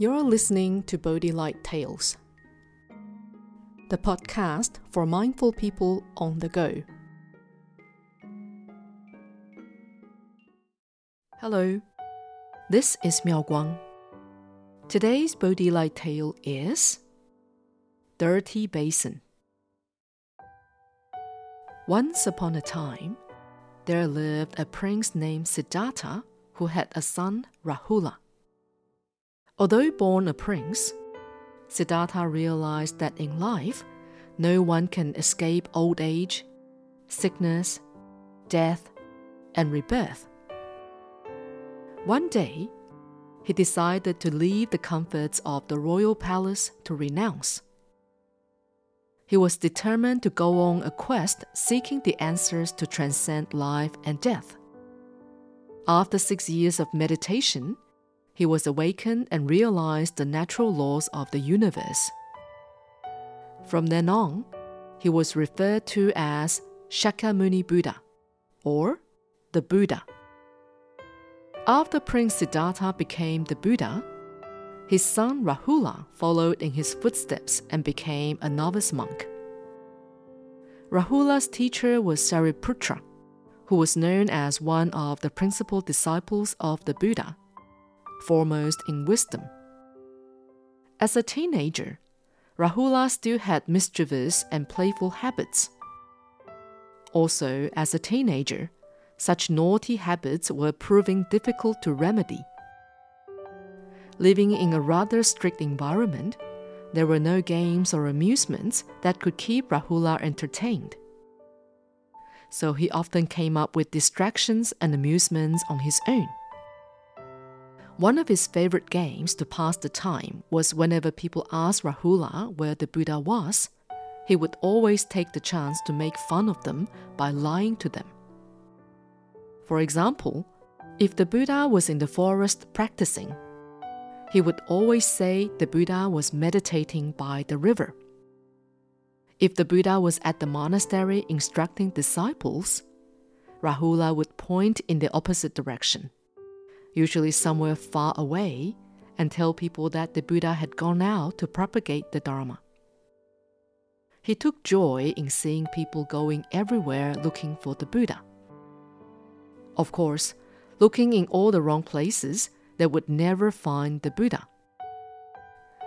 You're listening to Bodhi Light Tales, the podcast for mindful people on the go. Hello, this is Miao Guang. Today's Bodhi Light tale is Dirty Basin. Once upon a time, there lived a prince named Siddhartha who had a son, Rahula. Although born a prince, Siddhartha realized that in life, no one can escape old age, sickness, death, and rebirth. One day, he decided to leave the comforts of the royal palace to renounce. He was determined to go on a quest seeking the answers to transcend life and death. After six years of meditation, he was awakened and realized the natural laws of the universe. From then on, he was referred to as Shakyamuni Buddha, or the Buddha. After Prince Siddhartha became the Buddha, his son Rahula followed in his footsteps and became a novice monk. Rahula's teacher was Sariputra, who was known as one of the principal disciples of the Buddha foremost in wisdom. As a teenager, Rahula still had mischievous and playful habits. Also, as a teenager, such naughty habits were proving difficult to remedy. Living in a rather strict environment, there were no games or amusements that could keep Rahula entertained. So he often came up with distractions and amusements on his own. One of his favorite games to pass the time was whenever people asked Rahula where the Buddha was, he would always take the chance to make fun of them by lying to them. For example, if the Buddha was in the forest practicing, he would always say the Buddha was meditating by the river. If the Buddha was at the monastery instructing disciples, Rahula would point in the opposite direction usually somewhere far away, and tell people that the Buddha had gone out to propagate the Dharma. He took joy in seeing people going everywhere looking for the Buddha. Of course, looking in all the wrong places, they would never find the Buddha.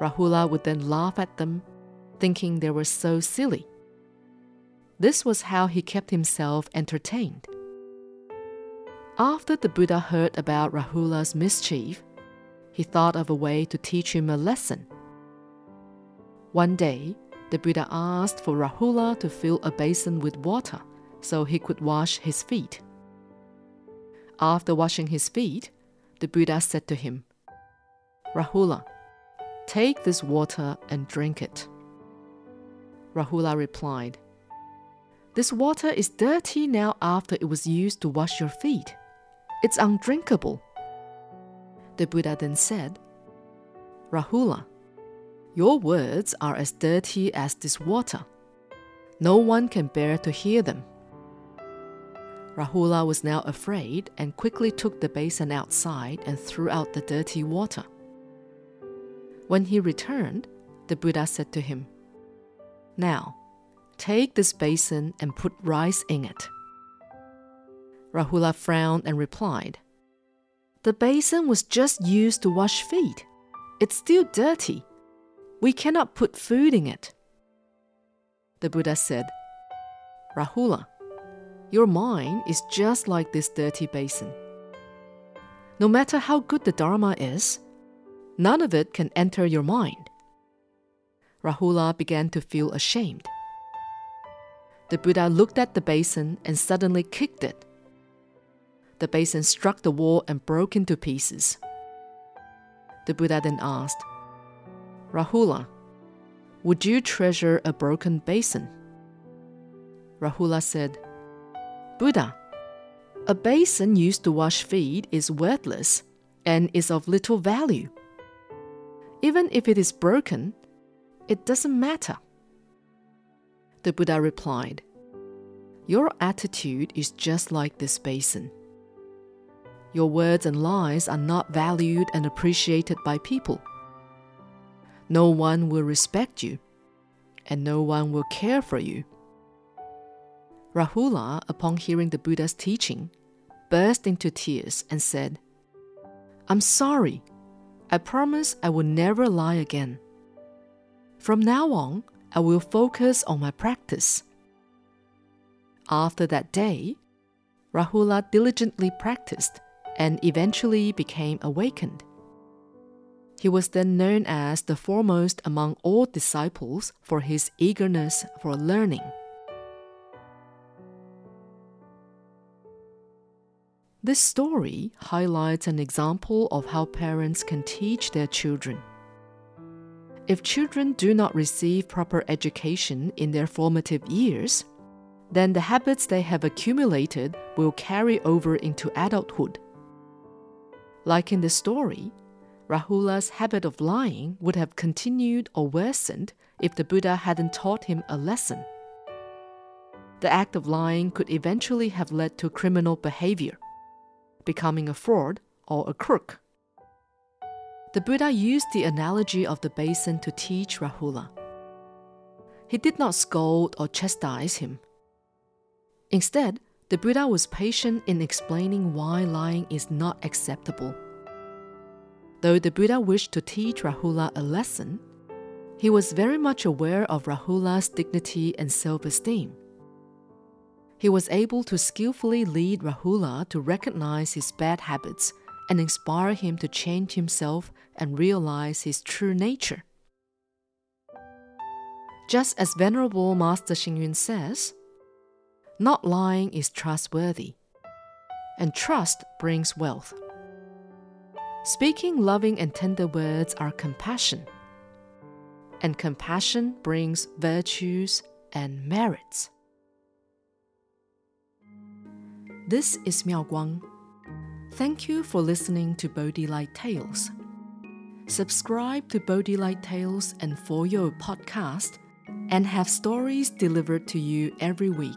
Rahula would then laugh at them, thinking they were so silly. This was how he kept himself entertained. After the Buddha heard about Rahula's mischief, he thought of a way to teach him a lesson. One day, the Buddha asked for Rahula to fill a basin with water so he could wash his feet. After washing his feet, the Buddha said to him, Rahula, take this water and drink it. Rahula replied, This water is dirty now after it was used to wash your feet. It's undrinkable. The Buddha then said, Rahula, your words are as dirty as this water. No one can bear to hear them. Rahula was now afraid and quickly took the basin outside and threw out the dirty water. When he returned, the Buddha said to him, Now, take this basin and put rice in it. Rahula frowned and replied, The basin was just used to wash feet. It's still dirty. We cannot put food in it. The Buddha said, Rahula, your mind is just like this dirty basin. No matter how good the Dharma is, none of it can enter your mind. Rahula began to feel ashamed. The Buddha looked at the basin and suddenly kicked it the basin struck the wall and broke into pieces. The Buddha then asked, Rahula, would you treasure a broken basin? Rahula said, Buddha, a basin used to wash feet is worthless and is of little value. Even if it is broken, it doesn't matter. The Buddha replied, Your attitude is just like this basin. Your words and lies are not valued and appreciated by people. no one will respect you, and no one will care for you. Rahula, upon hearing the Buddha's teaching, burst into tears and said, I'm sorry. I promise I will never lie again. From now on, I will focus on my practice. After that day, Rahula diligently practiced and eventually became awakened. He was then known as the foremost among all disciples for his eagerness for learning. This story highlights an example of how parents can teach their children. If children do not receive proper education in their formative years, then the habits they have accumulated will carry over into adulthood. Like in the story, Rahula's habit of lying would have continued or worsened if the Buddha hadn't taught him a lesson. The act of lying could eventually have led to criminal behavior, becoming a fraud or a crook. The Buddha used the analogy of the basin to teach Rahula. He did not scold or chastise him. Instead, the Buddha was patient in explaining why lying is not acceptable. Though the Buddha wished to teach Rahula a lesson, he was very much aware of Rahula's dignity and self esteem. He was able to skillfully lead Rahula to recognize his bad habits and inspire him to change himself and realize his true nature. Just as Venerable Master Xing says, not lying is trustworthy, and trust brings wealth. Speaking loving and tender words are compassion, and compassion brings virtues and merits. This is Miao Guang. Thank you for listening to Bodhi Light Tales. Subscribe to Bodhi Light Tales and For Your podcast and have stories delivered to you every week.